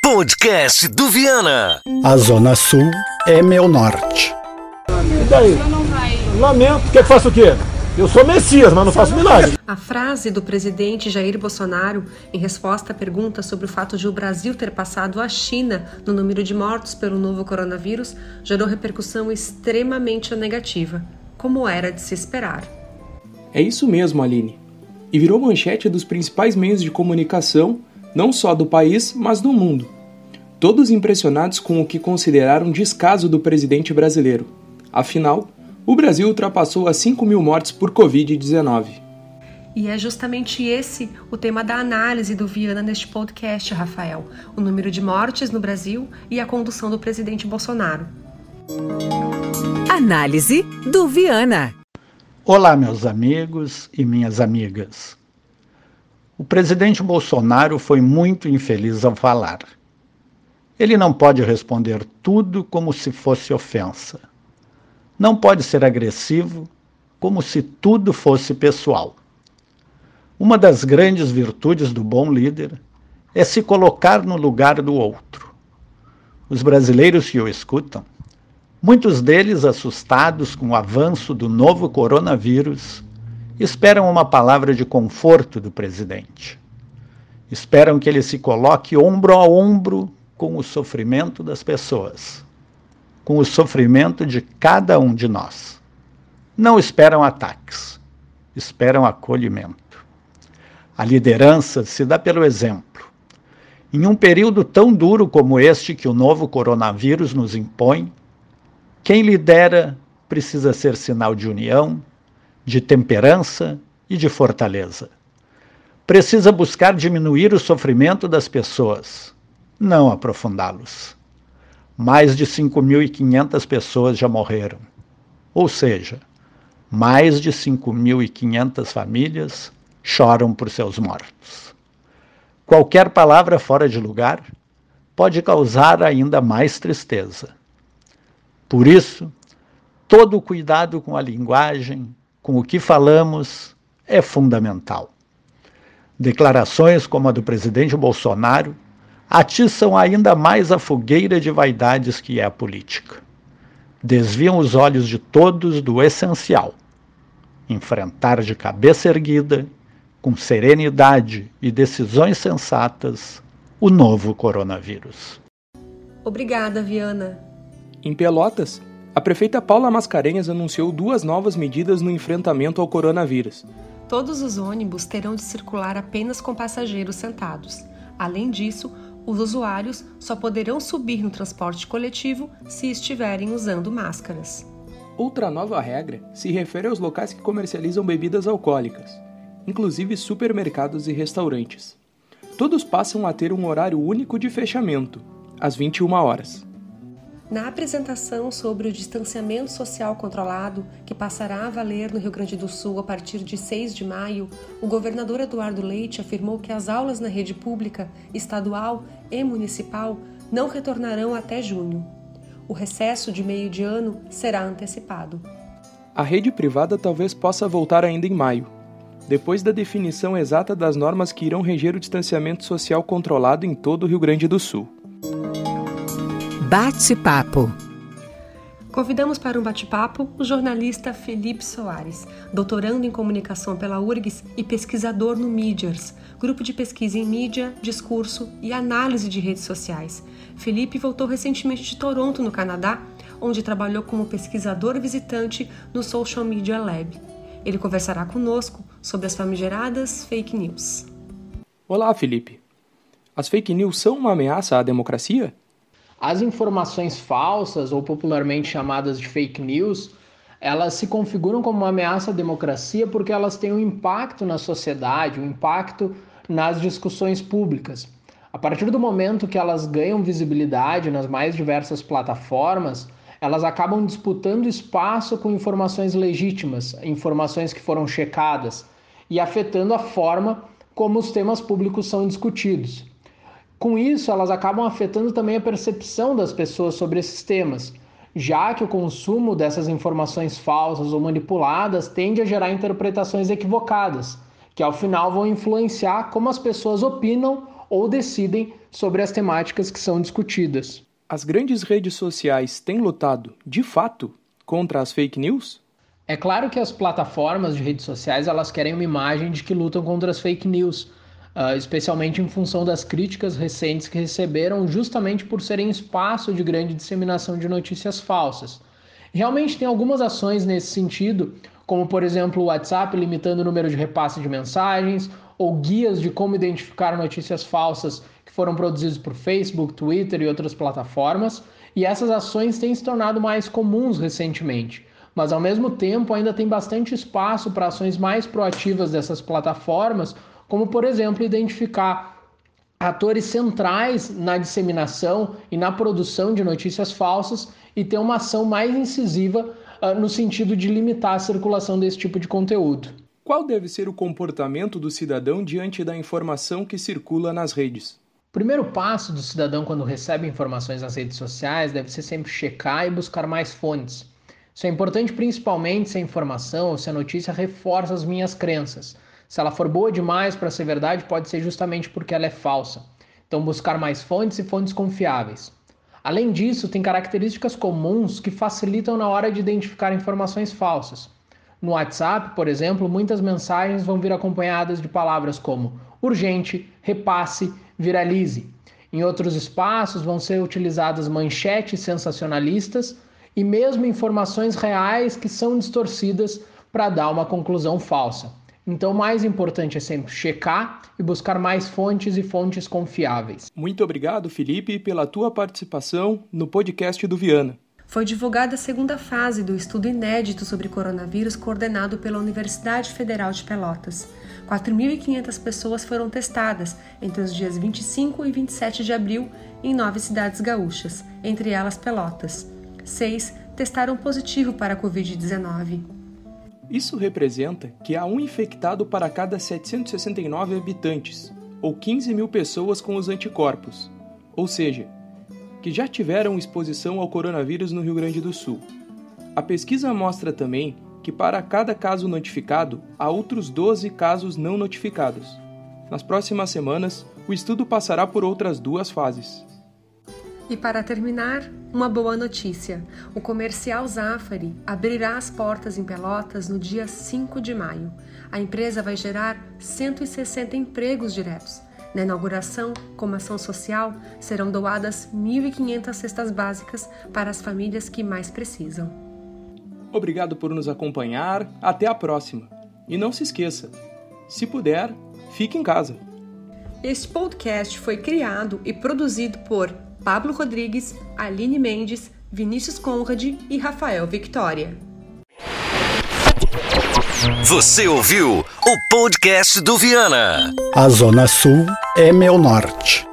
Podcast do Viana. A Zona Sul é meu norte. E daí? Lamento. Quer que faça o quê? Eu sou Messias, mas não faço milagre. A frase do presidente Jair Bolsonaro, em resposta à pergunta sobre o fato de o Brasil ter passado a China no número de mortos pelo novo coronavírus, gerou repercussão extremamente negativa, como era de se esperar. É isso mesmo, Aline. E virou manchete dos principais meios de comunicação, não só do país, mas do mundo. Todos impressionados com o que consideraram descaso do presidente brasileiro. Afinal, o Brasil ultrapassou as 5 mil mortes por Covid-19. E é justamente esse o tema da análise do Viana neste podcast, Rafael: o número de mortes no Brasil e a condução do presidente Bolsonaro. Análise do Viana. Olá, meus amigos e minhas amigas. O presidente Bolsonaro foi muito infeliz ao falar. Ele não pode responder tudo como se fosse ofensa. Não pode ser agressivo como se tudo fosse pessoal. Uma das grandes virtudes do bom líder é se colocar no lugar do outro. Os brasileiros que o escutam, muitos deles assustados com o avanço do novo coronavírus, esperam uma palavra de conforto do presidente. Esperam que ele se coloque ombro a ombro com o sofrimento das pessoas com o sofrimento de cada um de nós. Não esperam ataques, esperam acolhimento. A liderança se dá pelo exemplo. Em um período tão duro como este que o novo coronavírus nos impõe, quem lidera precisa ser sinal de união, de temperança e de fortaleza. Precisa buscar diminuir o sofrimento das pessoas, não aprofundá-los mais de 5.500 pessoas já morreram. Ou seja, mais de 5.500 famílias choram por seus mortos. Qualquer palavra fora de lugar pode causar ainda mais tristeza. Por isso, todo cuidado com a linguagem, com o que falamos, é fundamental. Declarações como a do presidente Bolsonaro atiçam ainda mais a fogueira de vaidades que é a política. Desviam os olhos de todos do essencial: enfrentar de cabeça erguida, com serenidade e decisões sensatas, o novo coronavírus. Obrigada, Viana. Em Pelotas, a prefeita Paula Mascarenhas anunciou duas novas medidas no enfrentamento ao coronavírus. Todos os ônibus terão de circular apenas com passageiros sentados. Além disso, os usuários só poderão subir no transporte coletivo se estiverem usando máscaras. Outra nova regra se refere aos locais que comercializam bebidas alcoólicas, inclusive supermercados e restaurantes. Todos passam a ter um horário único de fechamento, às 21 horas. Na apresentação sobre o distanciamento social controlado, que passará a valer no Rio Grande do Sul a partir de 6 de maio, o governador Eduardo Leite afirmou que as aulas na rede pública, estadual e municipal não retornarão até junho. O recesso de meio de ano será antecipado. A rede privada talvez possa voltar ainda em maio, depois da definição exata das normas que irão reger o distanciamento social controlado em todo o Rio Grande do Sul. Bate-papo. Convidamos para um bate-papo o jornalista Felipe Soares, doutorando em comunicação pela URGS e pesquisador no Medias, grupo de pesquisa em mídia, discurso e análise de redes sociais. Felipe voltou recentemente de Toronto, no Canadá, onde trabalhou como pesquisador visitante no Social Media Lab. Ele conversará conosco sobre as famigeradas fake news. Olá, Felipe. As fake news são uma ameaça à democracia? As informações falsas, ou popularmente chamadas de fake news, elas se configuram como uma ameaça à democracia porque elas têm um impacto na sociedade, um impacto nas discussões públicas. A partir do momento que elas ganham visibilidade nas mais diversas plataformas, elas acabam disputando espaço com informações legítimas, informações que foram checadas, e afetando a forma como os temas públicos são discutidos. Com isso, elas acabam afetando também a percepção das pessoas sobre esses temas, já que o consumo dessas informações falsas ou manipuladas tende a gerar interpretações equivocadas, que ao final vão influenciar como as pessoas opinam ou decidem sobre as temáticas que são discutidas. As grandes redes sociais têm lutado, de fato, contra as fake news? É claro que as plataformas de redes sociais elas querem uma imagem de que lutam contra as fake news, uh, especialmente em função das críticas recentes que receberam justamente por serem espaço de grande disseminação de notícias falsas. Realmente tem algumas ações nesse sentido, como por exemplo o WhatsApp limitando o número de repasse de mensagens, ou guias de como identificar notícias falsas que foram produzidos por Facebook, Twitter e outras plataformas, e essas ações têm se tornado mais comuns recentemente mas ao mesmo tempo ainda tem bastante espaço para ações mais proativas dessas plataformas, como por exemplo identificar atores centrais na disseminação e na produção de notícias falsas e ter uma ação mais incisiva uh, no sentido de limitar a circulação desse tipo de conteúdo. Qual deve ser o comportamento do cidadão diante da informação que circula nas redes? O primeiro passo do cidadão quando recebe informações nas redes sociais deve ser sempre checar e buscar mais fontes. Isso é importante principalmente se a informação ou se a notícia reforça as minhas crenças. Se ela for boa demais para ser verdade, pode ser justamente porque ela é falsa. Então, buscar mais fontes e fontes confiáveis. Além disso, tem características comuns que facilitam na hora de identificar informações falsas. No WhatsApp, por exemplo, muitas mensagens vão vir acompanhadas de palavras como urgente, repasse, viralize. Em outros espaços vão ser utilizadas manchetes sensacionalistas e mesmo informações reais que são distorcidas para dar uma conclusão falsa. Então, o mais importante é sempre checar e buscar mais fontes e fontes confiáveis. Muito obrigado, Felipe, pela tua participação no podcast do Viana. Foi divulgada a segunda fase do estudo inédito sobre coronavírus coordenado pela Universidade Federal de Pelotas. 4.500 pessoas foram testadas entre os dias 25 e 27 de abril em nove cidades gaúchas, entre elas Pelotas seis testaram positivo para a Covid-19. Isso representa que há um infectado para cada 769 habitantes, ou 15 mil pessoas com os anticorpos, ou seja, que já tiveram exposição ao coronavírus no Rio Grande do Sul. A pesquisa mostra também que para cada caso notificado há outros 12 casos não notificados. Nas próximas semanas, o estudo passará por outras duas fases. E para terminar, uma boa notícia: o comercial Zafari abrirá as portas em Pelotas no dia 5 de maio. A empresa vai gerar 160 empregos diretos. Na inauguração, como ação social, serão doadas 1.500 cestas básicas para as famílias que mais precisam. Obrigado por nos acompanhar. Até a próxima. E não se esqueça: se puder, fique em casa. Este podcast foi criado e produzido por Pablo Rodrigues, Aline Mendes, Vinícius Conrad e Rafael Victoria. Você ouviu o podcast do Viana. A Zona Sul é meu norte.